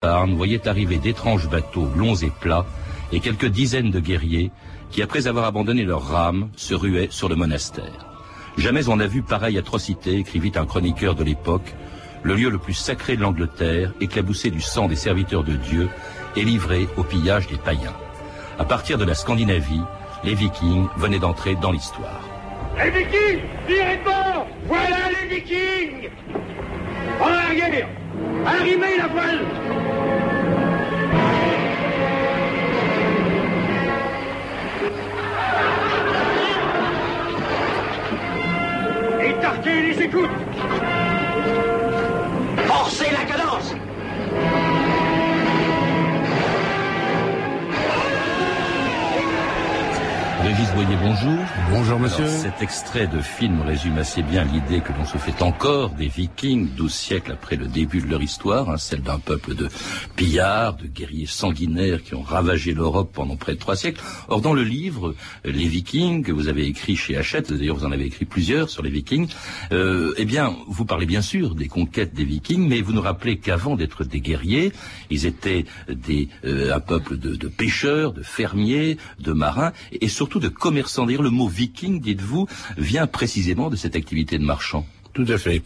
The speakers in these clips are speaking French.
Voyait arriver d'étranges bateaux longs et plats et quelques dizaines de guerriers qui, après avoir abandonné leurs rames, se ruaient sur le monastère. Jamais on n'a vu pareille atrocité, écrivit un chroniqueur de l'époque, le lieu le plus sacré de l'Angleterre, éclaboussé du sang des serviteurs de Dieu et livré au pillage des païens. À partir de la Scandinavie, les Vikings venaient d'entrer dans l'histoire. Les Vikings Tirez de Voilà les Vikings En arrière Arrimez la voile Écartez les écoutes Forcez la Régis Boyer, bonjour. Bonjour monsieur. Alors, cet extrait de film résume assez bien l'idée que l'on se fait encore des Vikings, 12 siècles après le début de leur histoire, hein, celle d'un peuple de pillards, de guerriers sanguinaires qui ont ravagé l'Europe pendant près de trois siècles. Or, dans le livre Les Vikings que vous avez écrit chez Hachette, d'ailleurs vous en avez écrit plusieurs sur les Vikings, euh, eh bien, vous parlez bien sûr des conquêtes des Vikings, mais vous nous rappelez qu'avant d'être des guerriers, ils étaient des, euh, un peuple de, de pêcheurs, de fermiers, de marins, et surtout de commerçants. D'ailleurs, le mot viking, dites-vous, vient précisément de cette activité de marchand. Tout à fait.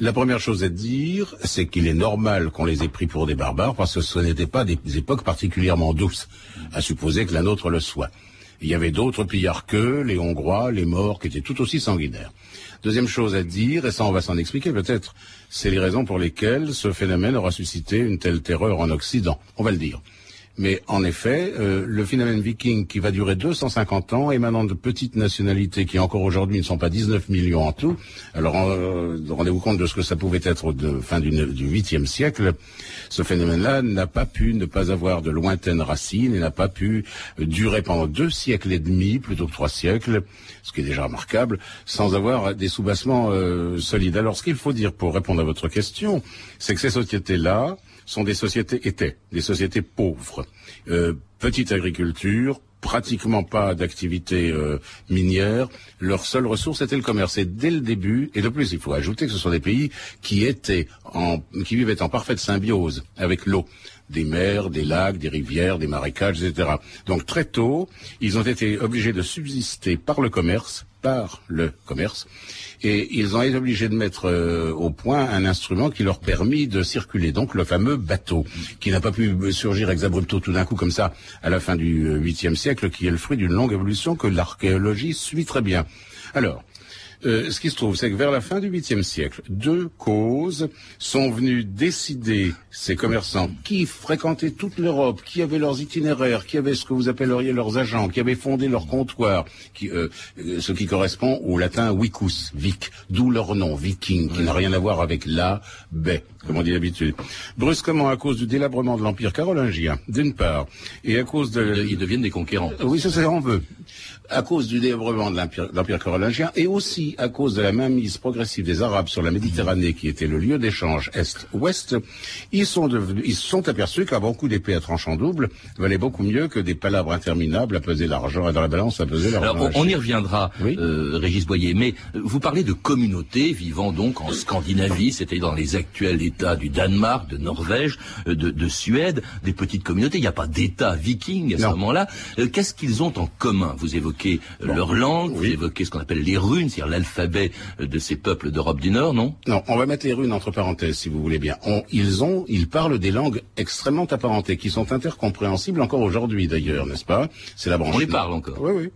La première chose à dire, c'est qu'il est normal qu'on les ait pris pour des barbares parce que ce n'étaient pas des époques particulièrement douces, à supposer que la nôtre le soit. Il y avait d'autres pillards qu'eux, les Hongrois, les Morts, qui étaient tout aussi sanguinaires. Deuxième chose à dire, et ça on va s'en expliquer peut-être, c'est les raisons pour lesquelles ce phénomène aura suscité une telle terreur en Occident. On va le dire. Mais en effet, euh, le phénomène viking qui va durer 250 ans, émanant de petites nationalités qui encore aujourd'hui ne sont pas 19 millions en tout. Alors euh, rendez-vous compte de ce que ça pouvait être de fin du, du 8e siècle. Ce phénomène-là n'a pas pu ne pas avoir de lointaines racines et n'a pas pu durer pendant deux siècles et demi plutôt que trois siècles, ce qui est déjà remarquable, sans avoir des soubassements euh, solides. Alors ce qu'il faut dire pour répondre à votre question, c'est que ces sociétés-là sont des sociétés étaient des sociétés pauvres, euh, petite agriculture, pratiquement pas d'activité euh, minière. Leur seule ressource était le commerce. Et dès le début, et de plus, il faut ajouter que ce sont des pays qui étaient en, qui vivaient en parfaite symbiose avec l'eau des mers, des lacs, des rivières, des marécages, etc. Donc très tôt, ils ont été obligés de subsister par le commerce, par le commerce, et ils ont été obligés de mettre euh, au point un instrument qui leur permit de circuler, donc le fameux bateau, qui n'a pas pu surgir ex abrupto tout d'un coup comme ça à la fin du huitième siècle, qui est le fruit d'une longue évolution que l'archéologie suit très bien. Alors, euh, ce qui se trouve, c'est que vers la fin du 8e siècle, deux causes sont venues décider ces commerçants qui fréquentaient toute l'Europe, qui avaient leurs itinéraires, qui avaient ce que vous appelleriez leurs agents, qui avaient fondé leur comptoir, qui, euh, ce qui correspond au latin vicus, vic, d'où leur nom, viking, qui n'a rien à voir avec la, baie, comme on dit d'habitude. Brusquement, à cause du délabrement de l'Empire carolingien, d'une part, et à cause de... Ils deviennent des conquérants. Oui, ça c'est on veut à cause du délabrement de l'Empire carolingien et aussi à cause de la mainmise progressive des Arabes sur la Méditerranée, qui était le lieu d'échange Est-Ouest, ils sont devenus, ils se sont aperçus qu'un bon coup d'épée à tranchant double valait beaucoup mieux que des palabres interminables à peser l'argent et dans la balance à peser l'argent. Alors on, y reviendra, oui euh, Régis Boyer, mais vous parlez de communautés vivant donc en Scandinavie, c'était dans les actuels États du Danemark, de Norvège, de, de Suède, des petites communautés. Il n'y a pas d'État viking à ce moment-là. Euh, Qu'est-ce qu'ils ont en commun? Vous évoquez bon. leur langue, oui. vous évoquez ce qu'on appelle les runes, c'est-à-dire l'alphabet de ces peuples d'Europe du Nord, non? Non, on va mettre les runes entre parenthèses, si vous voulez bien. On, ils ont, ils parlent des langues extrêmement apparentées, qui sont intercompréhensibles encore aujourd'hui, d'ailleurs, n'est-ce pas? C'est la branche. On les parle encore. Oui, oui.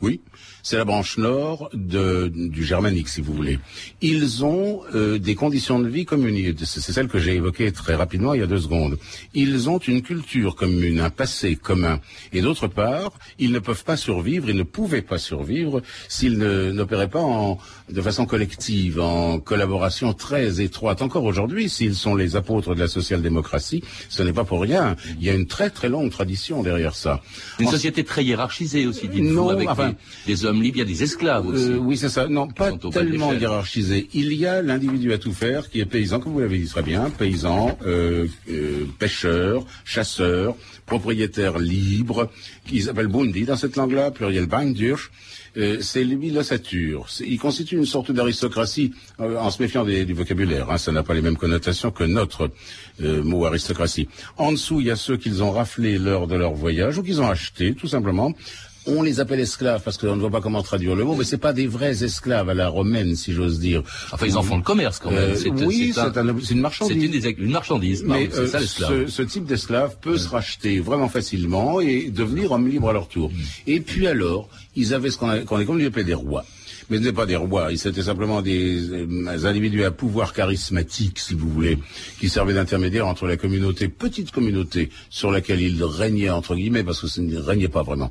Oui, c'est la branche nord de, du germanique, si vous voulez. Ils ont euh, des conditions de vie communes. C'est celle que j'ai évoquée très rapidement il y a deux secondes. Ils ont une culture commune, un passé commun. Et d'autre part, ils ne peuvent pas survivre, ils ne pouvaient pas survivre s'ils n'opéraient pas en, de façon collective, en collaboration très étroite. Encore aujourd'hui, s'ils sont les apôtres de la social-démocratie, ce n'est pas pour rien. Il y a une très très longue tradition derrière ça. Une en... société très hiérarchisée aussi, dites-vous. Non, avec enfin, enfin, des, hommes libres, il y a des esclaves aussi. Euh, oui, c'est ça. Non, pas tellement hiérarchisé. Il y a l'individu à tout faire qui est paysan, comme vous l'avez dit très bien, paysan, euh, euh, pêcheur, chasseur, propriétaire libre, qui s'appelle Bundi dans cette langue-là, pluriel Bindurch. Euh, c'est lui l'ossature. Il constitue une sorte d'aristocratie euh, en se méfiant du vocabulaire. Hein, ça n'a pas les mêmes connotations que notre euh, mot aristocratie. En dessous, il y a ceux qu'ils ont raflés lors de leur voyage ou qu'ils ont achetés, tout simplement. On les appelle esclaves parce qu'on ne voit pas comment traduire le mot, mais c'est pas des vrais esclaves à la romaine, si j'ose dire. Enfin, ils en font le commerce quand même. oui, c'est une marchandise. C'est une, marchandise. Mais ça, ce, ce, type d'esclave peut se racheter vraiment facilement et devenir homme libre à leur tour. Mm. Et puis alors, ils avaient ce qu'on qu est comme appelait des rois. Mais ce n'étaient pas des rois, ils étaient simplement des, euh, individus à pouvoir charismatique, si vous voulez, qui servaient d'intermédiaire entre la communauté, petite communauté, sur laquelle ils régnaient, entre guillemets, parce que ce ne régnait pas vraiment,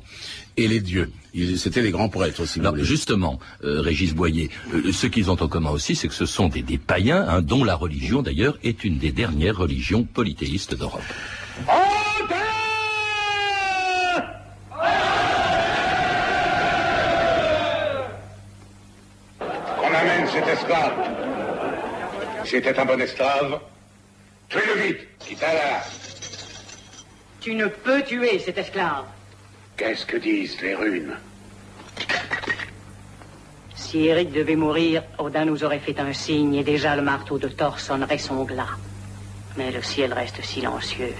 et les dieux. C'était les grands prêtres, si vous voulez. Justement, euh, Régis Boyer, euh, ce qu'ils ont en commun aussi, c'est que ce sont des, des païens, hein, dont la religion, d'ailleurs, est une des dernières religions polythéistes d'Europe. C'était un bon esclave. Tuez-le vite, quitte là. Tu ne peux tuer cet esclave. Qu'est-ce que disent les runes Si Eric devait mourir, Odin nous aurait fait un signe et déjà le marteau de Thor sonnerait son glas. Mais le ciel reste silencieux.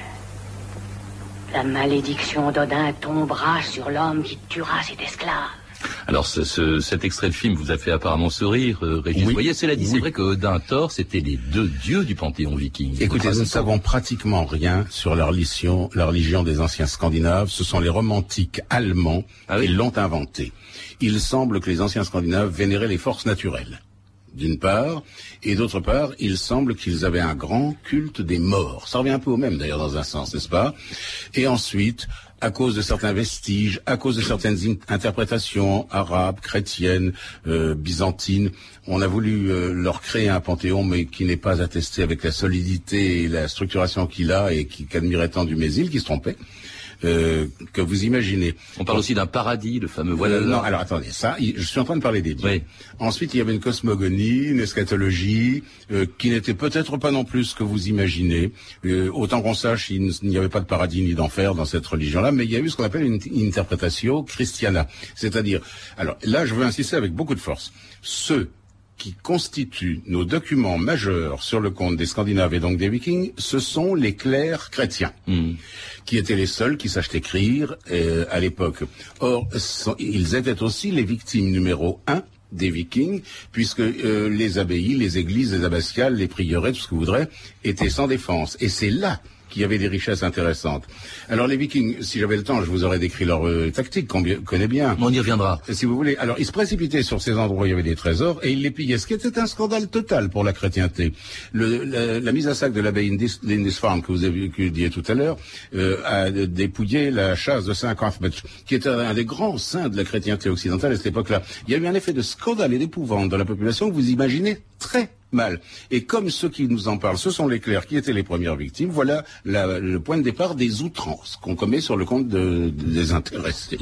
La malédiction d'Odin tombera sur l'homme qui tuera cet esclave. Alors ce, cet extrait de film vous a fait apparemment sourire, euh, Régis. Vous voyez, c'est dit. C'est vrai que Odin, Thor, c'était les deux dieux du panthéon viking. Écoutez, nous ne savons pratiquement rien sur la religion, la religion des anciens Scandinaves. Ce sont les romantiques allemands ah qui l'ont inventée. Il semble que les anciens Scandinaves vénéraient les forces naturelles d'une part, et d'autre part, il semble qu'ils avaient un grand culte des morts. Ça revient un peu au même d'ailleurs dans un sens, n'est-ce pas? Et ensuite, à cause de certains vestiges, à cause de certaines interprétations arabes, chrétiennes, euh, byzantines. On a voulu euh, leur créer un panthéon, mais qui n'est pas attesté avec la solidité et la structuration qu'il a et qu'admirait tant du Mésil, qui se trompait. Euh, que vous imaginez. On parle aussi d'un paradis, le fameux voilà. non, alors attendez, ça, je suis en train de parler des dieux. Ensuite, il y avait une cosmogonie, une eschatologie, euh, qui n'était peut-être pas non plus ce que vous imaginez. Euh, autant qu'on sache, il n'y avait pas de paradis ni d'enfer dans cette religion-là, mais il y a eu ce qu'on appelle une, interprétation christiana. C'est-à-dire, alors là, je veux insister avec beaucoup de force. Ceux qui constituent nos documents majeurs sur le compte des Scandinaves et donc des Vikings, ce sont les clercs chrétiens, hmm. qui étaient les seuls qui sachent écrire euh, à l'époque. Or, ils étaient aussi les victimes numéro un des Vikings, puisque euh, les abbayes, les églises, les abbatiales, les prieurets, tout ce que vous voudrez, étaient sans défense. Et c'est là qui avait des richesses intéressantes. Alors les Vikings, si j'avais le temps, je vous aurais décrit leur euh, tactique qu'on connaît bien. On y reviendra. Si vous voulez. Alors ils se précipitaient sur ces endroits où il y avait des trésors et ils les pillaient, ce qui était un scandale total pour la chrétienté. Le, la, mise à sac de l'abbaye Lindisfarne que vous avez que dit tout à l'heure euh, a dépouillé la chasse de Saint Cuthbert, qui était un des grands saints de la chrétienté occidentale à cette époque-là. Il y a eu un effet de scandale et d'épouvante dans la population que vous imaginez très mal. Et comme ceux qui nous en parlent, ce sont les clercs qui étaient les premières victimes, voilà le point de départ des outrances qu'on commet sur le compte des intéressés.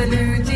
salut.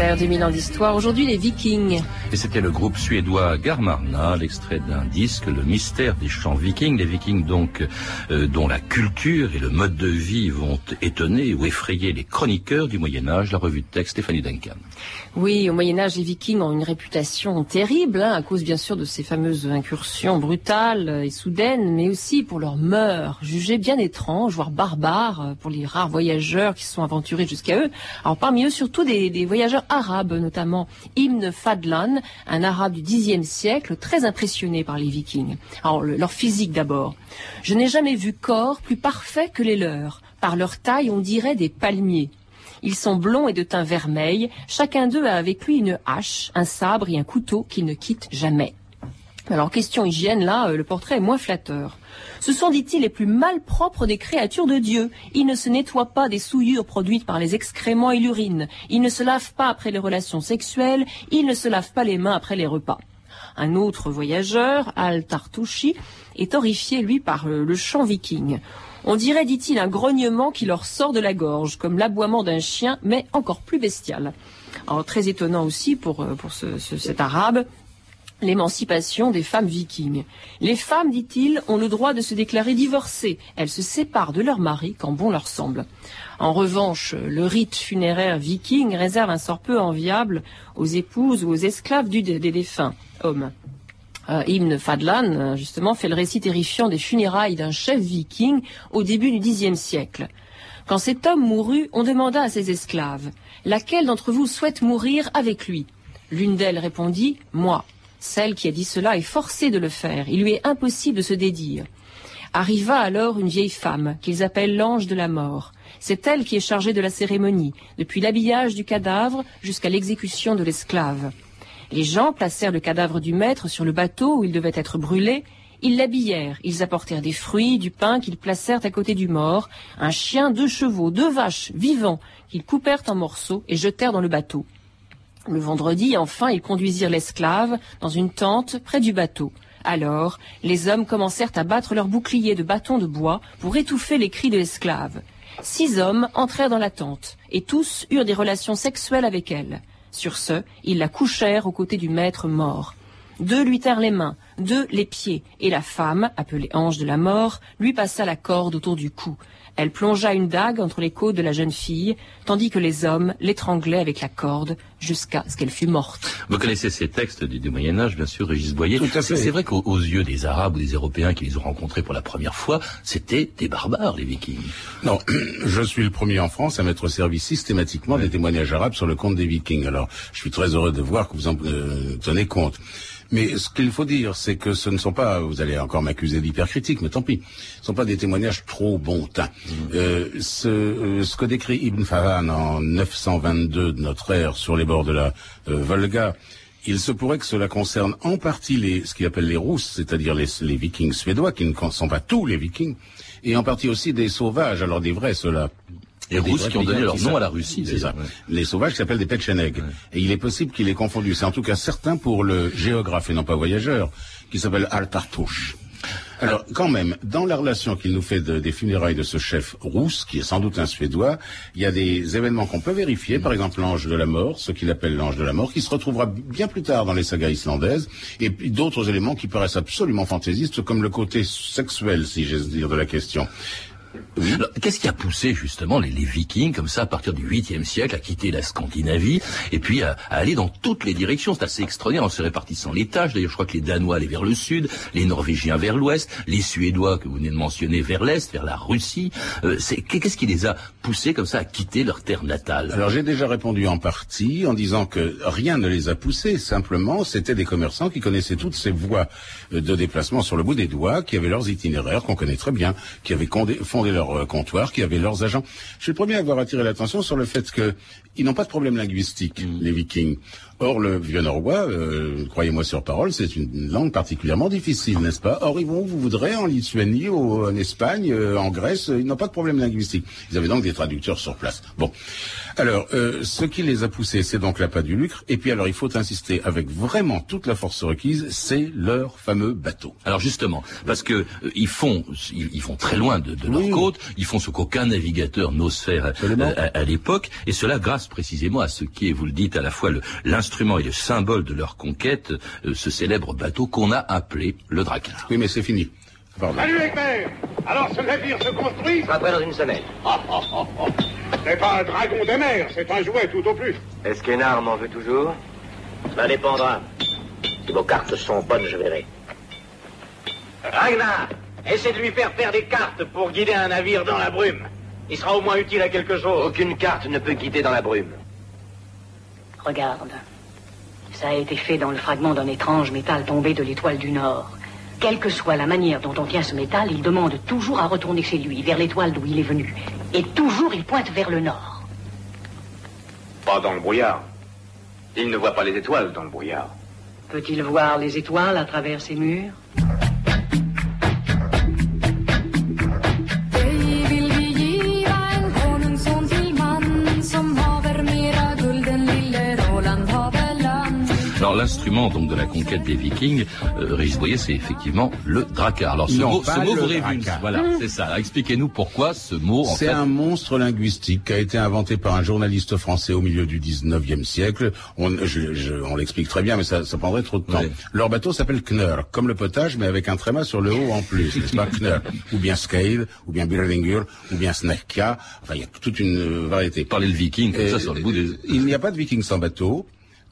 Inter, 2000 ans d'histoire. Aujourd'hui, les Vikings. Et c'était le groupe suédois Garmarna, l'extrait d'un disque, Le mystère des chants vikings. Les Vikings, donc, euh, dont la culture et le mode de vie vont étonner ou effrayer les chroniqueurs du Moyen-Âge. La revue de texte, Stéphanie Duncan. Oui, au Moyen-Âge, les Vikings ont une réputation terrible, hein, à cause bien sûr de ces fameuses incursions brutales et soudaines, mais aussi pour leurs mœurs, jugées bien étranges, voire barbares, pour les rares voyageurs qui se sont aventurés jusqu'à eux. Alors parmi eux, surtout des, voyageurs arabes, notamment Ibn Fadlan, un arabe du Xe siècle, très impressionné par les Vikings. Alors leur physique d'abord. Je n'ai jamais vu corps plus parfait que les leurs. Par leur taille, on dirait des palmiers. Ils sont blonds et de teint vermeil. Chacun d'eux a avec lui une hache, un sabre et un couteau qu'ils ne quittent jamais. Alors, question hygiène, là, euh, le portrait est moins flatteur. Ce sont, dit-il, les plus malpropres des créatures de Dieu. Ils ne se nettoient pas des souillures produites par les excréments et l'urine. Ils ne se lavent pas après les relations sexuelles. Ils ne se lavent pas les mains après les repas. Un autre voyageur, Al Tartouchi, est horrifié, lui, par euh, le chant viking. On dirait, dit-il, un grognement qui leur sort de la gorge, comme l'aboiement d'un chien, mais encore plus bestial. Alors, très étonnant aussi pour, euh, pour cet arabe, l'émancipation des femmes vikings. Les femmes, dit-il, ont le droit de se déclarer divorcées. Elles se séparent de leur mari quand bon leur semble. En revanche, le rite funéraire viking réserve un sort peu enviable aux épouses ou aux esclaves des défunts hommes. Euh, Ibn Fadlan, justement, fait le récit terrifiant des funérailles d'un chef viking au début du Xe siècle. Quand cet homme mourut, on demanda à ses esclaves Laquelle d'entre vous souhaite mourir avec lui? L'une d'elles répondit Moi. Celle qui a dit cela est forcée de le faire. Il lui est impossible de se dédire. Arriva alors une vieille femme, qu'ils appellent l'ange de la mort. C'est elle qui est chargée de la cérémonie, depuis l'habillage du cadavre jusqu'à l'exécution de l'esclave. Les gens placèrent le cadavre du maître sur le bateau où il devait être brûlé. Ils l'habillèrent, ils apportèrent des fruits, du pain qu'ils placèrent à côté du mort, un chien, deux chevaux, deux vaches, vivants, qu'ils coupèrent en morceaux et jetèrent dans le bateau. Le vendredi, enfin, ils conduisirent l'esclave dans une tente près du bateau. Alors, les hommes commencèrent à battre leurs boucliers de bâtons de bois pour étouffer les cris de l'esclave. Six hommes entrèrent dans la tente, et tous eurent des relations sexuelles avec elle. Sur ce, ils la couchèrent aux côtés du maître mort. Deux lui tinrent les mains, deux les pieds, et la femme, appelée ange de la mort, lui passa la corde autour du cou. Elle plongea une dague entre les côtes de la jeune fille, tandis que les hommes l'étranglaient avec la corde jusqu'à ce qu'elle fût morte. Vous connaissez ces textes du, Moyen Âge, bien sûr, Régis Boyer. C'est vrai qu'aux yeux des Arabes ou des Européens qui les ont rencontrés pour la première fois, c'était des barbares, les Vikings. Non, je suis le premier en France à mettre au service systématiquement des témoignages arabes sur le compte des Vikings. Alors, je suis très heureux de voir que vous en euh, tenez compte. Mais ce qu'il faut dire, c'est que ce ne sont pas, vous allez encore m'accuser d'hypercritique, mais tant pis, ce ne sont pas des témoignages trop bon teint. Mmh. Euh, ce, euh, ce, que décrit Ibn Farhan en 922 de notre ère sur les bords de la euh, Volga, il se pourrait que cela concerne en partie les, ce qu'ils appellent les Rousses, c'est-à-dire les, les, vikings suédois, qui ne sont pas tous les vikings, et en partie aussi des sauvages, alors des vrais ceux-là, les Russes qui ont donné leur nom à la Russie. C'est ça. Les sauvages s'appellent des Petcheneg. Et il est possible qu'il ait confondu. C'est en tout cas certain pour le géographe et non pas voyageur, qui s'appelle Altartouche. Alors, quand même, dans la relation qu'il nous fait des funérailles de ce chef rousse, qui est sans doute un Suédois, il y a des événements qu'on peut vérifier, par exemple l'ange de la mort, ce qu'il appelle l'ange de la mort, qui se retrouvera bien plus tard dans les sagas islandaises, et puis d'autres éléments qui paraissent absolument fantaisistes, comme le côté sexuel, si j'ose dire, de la question. Qu'est-ce qui a poussé justement les, Vikings, comme ça, à partir du 8e siècle, à quitter la Scandinavie et puis à, aller dans toutes les directions? C'est assez extraordinaire en se répartissant les tâches. D'ailleurs, je crois que les Danois allaient vers le sud, les Norvégiens vers l'ouest, les Suédois que vous venez de mentionner vers l'est, vers la Russie. Euh, Qu'est-ce qui les a poussés comme ça à quitter leur terre natale? Alors j'ai déjà répondu en partie en disant que rien ne les a poussés. Simplement, c'était des commerçants qui connaissaient toutes ces voies de déplacement sur le bout des doigts, qui avaient leurs itinéraires qu'on connaît très bien, qui avaient fondé leur euh, comptoir, qui avaient leurs agents. Je suis le premier à avoir attiré l'attention sur le fait qu'ils n'ont pas de problème linguistique, mm. les Vikings. Or, le vieux norrois, euh, croyez-moi sur parole, c'est une langue particulièrement difficile, n'est-ce pas? Or, ils vont, vous voudrez, en Lituanie, en Espagne, euh, en Grèce, ils n'ont pas de problème linguistique. Ils avaient donc des traducteurs sur place. Bon. Alors, euh, ce qui les a poussés, c'est donc l'appât du lucre. Et puis alors, il faut insister avec vraiment toute la force requise, c'est leur fameux bateau. Alors justement, parce que euh, ils font, ils, ils, vont très loin de, de leur côte, ils font ce qu'aucun navigateur n'ose faire à, à, l'époque, et cela grâce précisément à ce qui est, vous le dites, à la fois l'instrument et le symbole de leur conquête, euh, ce célèbre bateau qu'on a appelé le Drakkar. Oui, mais c'est fini. Salut Egbert Alors ce navire se construit Ça dans une semaine. Oh, oh, oh, c'est pas un dragon des mers, c'est un jouet tout au plus. Est-ce qu'Hénard m'en veut toujours? Ça dépendra. Si vos cartes sont bonnes, je verrai. Ragnar, essaie de lui faire faire des cartes pour guider un navire dans la brume. Il sera au moins utile à quelque chose. Aucune carte ne peut guider dans la brume. Regarde. Ça a été fait dans le fragment d'un étrange métal tombé de l'étoile du Nord. Quelle que soit la manière dont on tient ce métal, il demande toujours à retourner chez lui, vers l'étoile d'où il est venu. Et toujours il pointe vers le nord. Pas dans le brouillard. Il ne voit pas les étoiles dans le brouillard. Peut-il voir les étoiles à travers ces murs? Alors l'instrument donc de la conquête des Vikings, euh, Régis Boyer, c'est effectivement le Drakkar. Alors ce mot, ce mot vous révulse. Voilà, c'est ça. Expliquez-nous pourquoi ce mot. C'est un monstre linguistique qui a été inventé par un journaliste français au milieu du 19e siècle. On, on l'explique très bien, mais ça, ça prendrait trop de temps. Leur bateau s'appelle Knur, comme le potage, mais avec un tréma sur le haut en plus, n'est-ce pas Knur, ou bien Scale, ou bien Birlingur, ou bien Snekka. Enfin, il y a toute une variété. Parler le viking, comme ça sur le bout des... Il n'y a pas de viking sans bateau.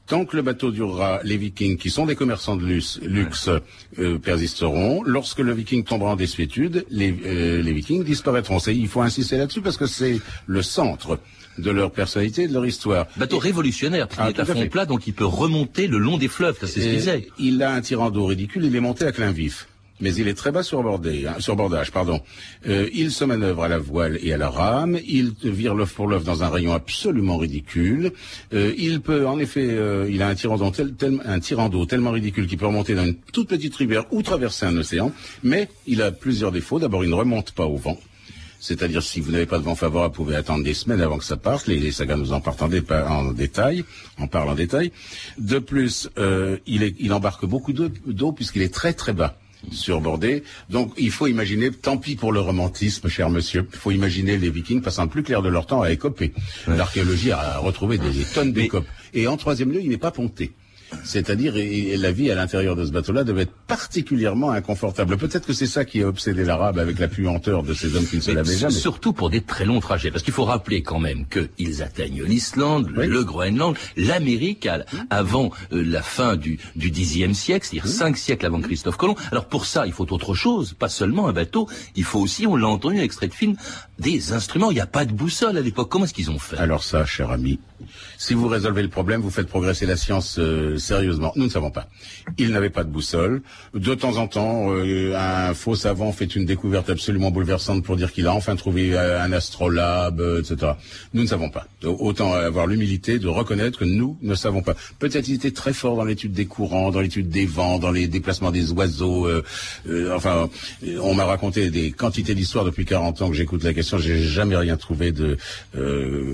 Tant que le bateau durera, les vikings, qui sont des commerçants de luxe, luxe euh, persisteront. Lorsque le viking tombera en désuétude, les, euh, les vikings disparaîtront. Il faut insister là-dessus parce que c'est le centre de leur personnalité et de leur histoire. Bateau révolutionnaire, qui ah, est à fond plat, donc il peut remonter le long des fleuves, c'est ce qu'il disait. Il a un tirant d'eau ridicule, il est monté à clin vif mais il est très bas sur, bordé, hein, sur bordage. Pardon. Euh, il se manœuvre à la voile et à la rame. Il vire l'œuf pour l'œuf dans un rayon absolument ridicule. Euh, il peut, en effet, euh, il a un tirant d'eau tellement ridicule qu'il peut remonter dans une toute petite rivière ou traverser un océan. Mais il a plusieurs défauts. D'abord, il ne remonte pas au vent. C'est-à-dire, si vous n'avez pas de vent favorable, vous pouvez attendre des semaines avant que ça parte. Les, sagas nous en partent en, détail, en parlent en détail. De plus, euh, il, est, il embarque beaucoup d'eau puisqu'il est très très bas surbordé. Donc il faut imaginer, tant pis pour le romantisme, cher monsieur, il faut imaginer les vikings passant le plus clair de leur temps à écoper. L'archéologie a retrouvé des, des tonnes d'écopes. Et en troisième lieu, il n'est pas ponté. C'est-à-dire, la vie à l'intérieur de ce bateau-là devait être particulièrement inconfortable. Peut-être que c'est ça qui a obsédé l'arabe avec la puanteur de ces hommes qui ne se lavaient jamais. Surtout pour des très longs trajets. Parce qu'il faut rappeler quand même qu'ils atteignent l'Islande, le Groenland, l'Amérique avant euh, la fin du, du Xe siècle, c'est-à-dire cinq siècles avant Christophe Colomb. Alors pour ça, il faut autre chose, pas seulement un bateau, il faut aussi, on l'a entendu, un extrait de film, des instruments. Il n'y a pas de boussole à l'époque. Comment est-ce qu'ils ont fait? Alors ça, cher ami, si vous résolvez le problème, vous faites progresser la science euh, sérieusement. Nous ne savons pas. Il n'avait pas de boussole. De temps en temps, euh, un faux savant fait une découverte absolument bouleversante pour dire qu'il a enfin trouvé euh, un astrolabe, etc. Nous ne savons pas. Autant avoir l'humilité de reconnaître que nous ne savons pas. Peut-être il était très fort dans l'étude des courants, dans l'étude des vents, dans les déplacements des oiseaux. enfin, on m'a raconté des quantités d'histoires depuis 40 ans que j'écoute la question. J'ai jamais rien trouvé de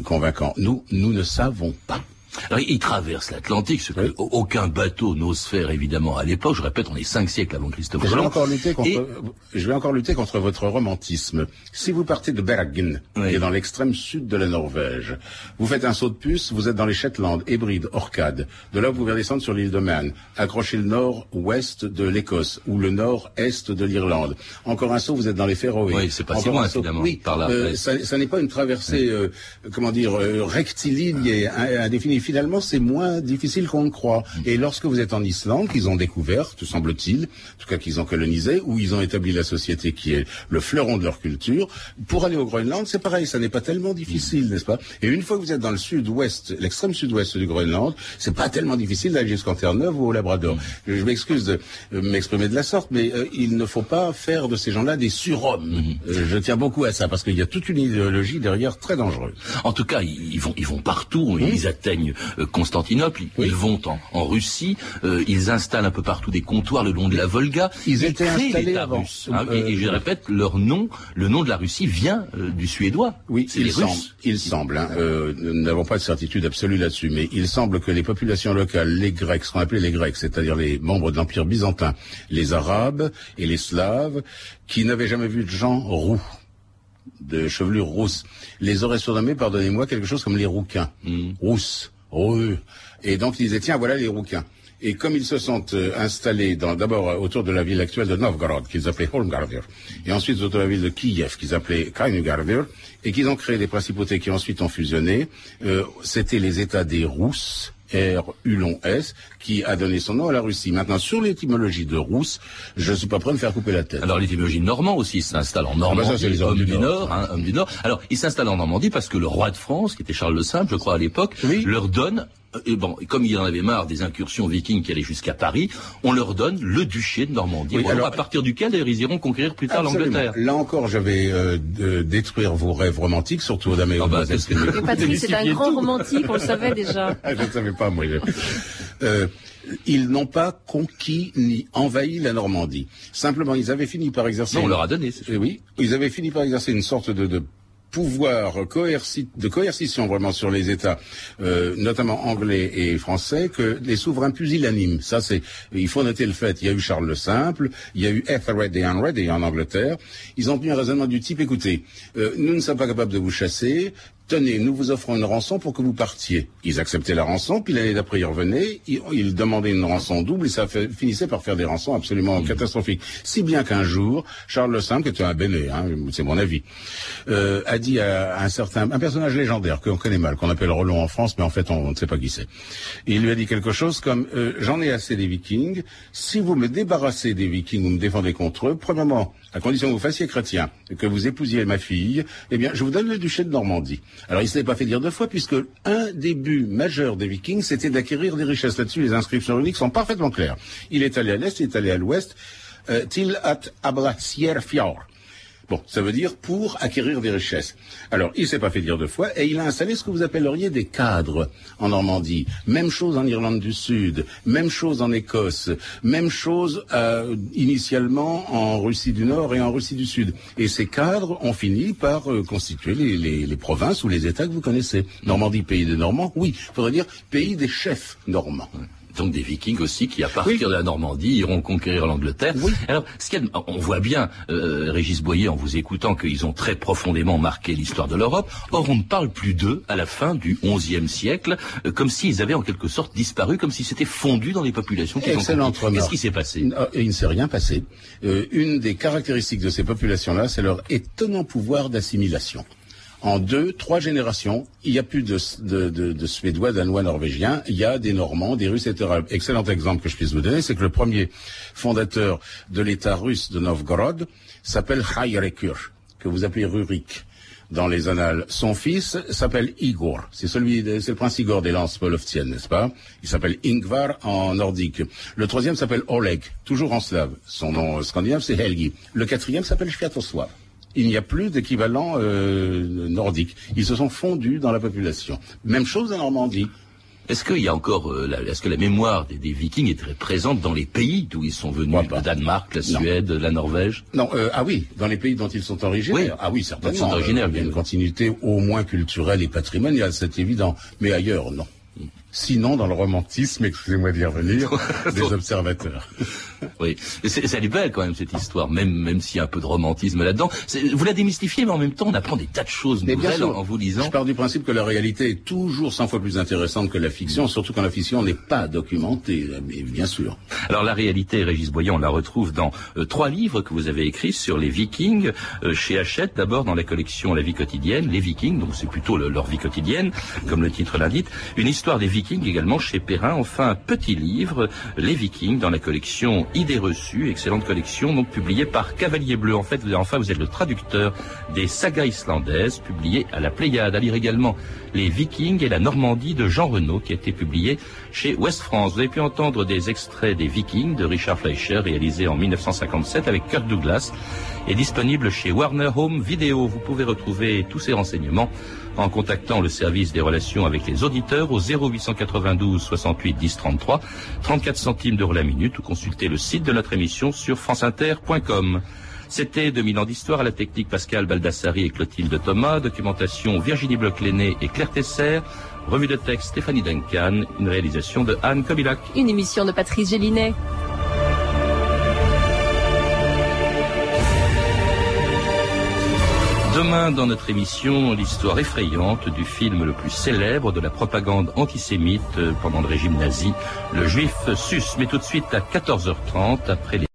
convaincant. Nous, nous ne savons pas. Alors, il traverse l'Atlantique, ce que aucun bateau n'ose faire évidemment à l'époque. Je répète, on est cinq siècles avant Christophe Colomb. Je vais encore lutter contre, je vais encore lutter contre votre romantisme. Si vous partez de Bergen, qui est dans l'extrême sud de la Norvège, vous faites un saut de puce, vous êtes dans les Shetland, Hébrides, Orcades. De là, vous pouvez descendre sur l'île de Man, accrocher le nord-ouest de l'Écosse ou le nord-est de l'Irlande. Encore un saut, vous êtes dans les Féroé. Oui, c'est pas si loin, évidemment. Oui, par là. Euh, ça, n'est pas une traversée, euh, comment dire, euh, rectiligne et indéfinie finalement, c'est moins difficile qu'on le croit. Et lorsque vous êtes en Islande, qu'ils ont découvert, tout semble-t-il, en tout cas qu'ils ont colonisé, où ils ont établi la société qui est le fleuron de leur culture, pour aller au Groenland, c'est pareil, ça n'est pas tellement difficile, n'est-ce pas? Et une fois que vous êtes dans le sud-ouest, l'extrême sud-ouest du Groenland, c'est pas tellement difficile d'aller jusqu'en Terre-Neuve ou au Labrador. Je, m'excuse de euh, m'exprimer de la sorte, mais euh, il ne faut pas faire de ces gens-là des surhommes. Mm. Euh, je tiens beaucoup à ça, parce qu'il y a toute une idéologie derrière très dangereuse. En tout cas, ils vont, ils vont partout, ils atteignent euh, Constantinople, ils, vont en, en Russie, euh, ils installent un peu partout des comptoirs le long de la Volga. Ils étaient créent installés avant. russe, hein, Euh, et, et je répète, leur nom, le nom de la Russie vient euh, du suédois. Oui, il les semble, Russes. il semble. hein, nous n'avons pas de certitude absolue là-dessus, mais il semble que les populations locales, les Grecs, ce qu'on appelait les Grecs, c'est-à-dire les membres de l'Empire byzantin, les Arabes et les Slaves, qui n'avaient jamais vu de gens roux, de chevelure rousse, les auraient surnommés, pardonnez-moi, quelque chose comme les rouquins, rousses, roux. Et donc ils disaient, tiens, voilà les rouquins. Et comme ils se sont euh, installés d'abord euh, autour de la ville actuelle de Novgorod, qu'ils appelaient Holmgardir, et ensuite autour de la ville de Kiev, qu'ils appelaient Kainugardir, et qu'ils ont créé des principautés qui ensuite ont fusionné, euh, c'était les États des Rousses, R, U long S, qui a donné son nom à la Russie. Maintenant, sur l'étymologie de Rousse, je ne suis pas prêt de me faire couper la tête. Alors l'étymologie normand aussi s'installe en Normandie, Ah bah ça, c'est les hommes homme du du Nord. Hein, homme du Nord. Alors il s'installe en Normandie parce que le roi de France, qui était Charles le Simple, je crois à l'époque, Oui. leur donne et bon, et comme il en avait marre des incursions vikings qui allaient jusqu'à Paris, on leur donne le duché de Normandie. Oui, Bon, alors, alors- à partir duquel d'ailleurs, ils iront conquérir plus tard l'Angleterre. Là encore, je vais euh, détruire vos rêves romantiques, surtout et aux Ah bah, c'est un Démystifier grand tout. romantique, on le savait déjà. Ah, je ne savais pas, moi. je- Euh, ils n'ont pas conquis ni envahi la Normandie. Simplement, ils avaient fini par exercer... Non, on leur a donné. c'est Eh oui, ils avaient fini par exercer une sorte de, de de coercition vraiment sur les États, euh, notamment anglais et français, que les souverains pusillanimes. Ça, c'est, il faut noter le fait. Il y a eu Charles le Simple, il y a eu Ethelred et Henry en Angleterre. Ils ont tenu un raisonnement du type écoutez, euh, nous ne sommes pas capables de vous chasser. Tenez, nous vous offrons une rançon pour que vous partiez. Ils acceptaient la rançon, puis l'année d'après ils revenaient, ils, ils demandaient une rançon double et ça fait- finissait par faire des rançons absolument catastrophiques. Si bien qu'un jour, Charles le Simple, qui était un béné, hein, c'est mon avis, euh, a dit à un certain, un personnage légendaire qu'on connaît mal, qu'on appelle Roland en France, mais en fait on, on ne sait pas qui c'est. Il lui a dit quelque chose comme euh, j'en ai assez des Vikings. Si vous me débarrassez des Vikings, vous me défendez contre eux. Premièrement, à condition que vous fassiez chrétien, et que vous épousiez ma fille, eh bien je vous donne le duché de Normandie. Alors il ne s'est pas fait dire deux fois, puisque un des buts majeurs des Vikings, c'était d'acquérir des richesses. Là-dessus, les inscriptions runiques sont parfaitement claires. Il est allé à l'est, il est allé à l'ouest. Euh, Til at Ablasier Fjord. Bon, ça veut dire pour acquérir des richesses. Alors, il s'est pas fait dire deux fois, et il a installé ce que vous appelleriez des cadres en Normandie. Même chose en Irlande du Sud, même chose en Écosse, même chose euh, initialement en Russie du Nord et en Russie du Sud. Et ces cadres ont fini par euh, constituer les, les- les provinces ou les États que vous connaissez. Normandie, pays des Normands, oui, faudrait dire pays des chefs normands. Donc des Vikings aussi qui, à partir Oui. de la Normandie, iront conquérir l'Angleterre. Oui. Alors, ce qu'il y a- on voit bien, euh, Régis Boyer, en vous écoutant, qu'ils ont très profondément marqué l'histoire de l'Europe. Or, on ne parle plus d'eux à la fin du XIe siècle, euh, comme s'ils avaient en quelque sorte disparu, comme si c'était fondu dans les populations ont Excellente conquises. remarque. Qu'est-ce qui s'est passé? Il ne s'est rien passé. Euh, une des caractéristiques de ces populations-là, c'est leur étonnant pouvoir d'assimilation. En deux, trois générations, il n'y a plus de, Suédois, Danois, Norvégiens, il y a des Normands, des Russes, etc. Excellent exemple que je puisse vous donner, c'est que le premier fondateur de l'État russe de Novgorod s'appelle Hayrekur, que vous appelez Rurik dans les annales. Son fils s'appelle Igor. C'est celui, c'est le prince Igor des lances polovtiennes, n'est-ce pas? Il s'appelle Ingvar en nordique. Le troisième s'appelle Oleg, toujours en slave. Son nom scandinave, c'est Helgi. Le quatrième s'appelle Sviatoslav. Il n'y a plus d'équivalent euh, nordique. Ils se sont fondus dans la population. Même chose en Normandie. Est-ce qu'il y a encore, euh, la- est-ce que la mémoire des, des Vikings est très présente dans les pays d'où ils sont venus, le Danemark, la Non. Suède, la Norvège? Non, euh, ah oui, dans les pays dont ils sont originaires. Oui. Ah oui, certainement. ils sont originaires, Euh, il y a une continuité au moins culturelle et patrimoniale, c'est évident. Mais ailleurs, non. Sinon, dans le romantisme, excusez-moi d'y revenir, des observateurs. Oui, elle est belle quand même cette histoire, même même s'il y a un peu de romantisme là-dedans. Vous la démystifiez, mais en même temps, on apprend des tas de choses Mais nouvelles sûr, en, vous lisant. je pars du principe que la réalité est toujours 100 fois plus intéressante que la fiction, surtout quand la fiction n'est pas documentée, mais bien sûr. Alors la réalité, Régis Boyan, on la retrouve dans euh, trois livres que vous avez écrits sur les Vikings euh, chez Hachette. D'abord dans la collection La vie quotidienne, les Vikings, donc c'est plutôt le- leur vie quotidienne, comme le titre l'indique. Une histoire des Vikings également chez Perrin. Enfin un petit livre, Les Vikings, dans la collection Idées reçues, excellente collection, donc publiée par Cavalier Bleu. En fait, vous, enfin vous êtes le traducteur des sagas islandaises, publiées à la Pléiade. À lire également Les Vikings et la Normandie de Jean Renaud, qui a été publié chez West France. Vous avez pu entendre des extraits des Vikings de Richard Fleischer, réalisé en 1957 avec Kirk Douglas, et disponible chez Warner Home Video. Vous pouvez retrouver tous ces renseignements en contactant le service des relations avec les auditeurs au 0892 68 10 33, 34 centimes d'euros la minute ou consulter le site de notre émission sur franceinter.com. C'était 2000 ans d'histoire à la technique Pascal Baldassari et Clotilde Thomas, documentation Virginie bloch et Claire Tesser, revue de texte Stéphanie Duncan, une réalisation de Anne Kobilac. Une émission de Patrice Gélinet. Demain, dans notre émission, l'histoire effrayante du film le plus célèbre de la propagande antisémite pendant le régime nazi, le juif sus. Mais tout de suite à 14h30, après les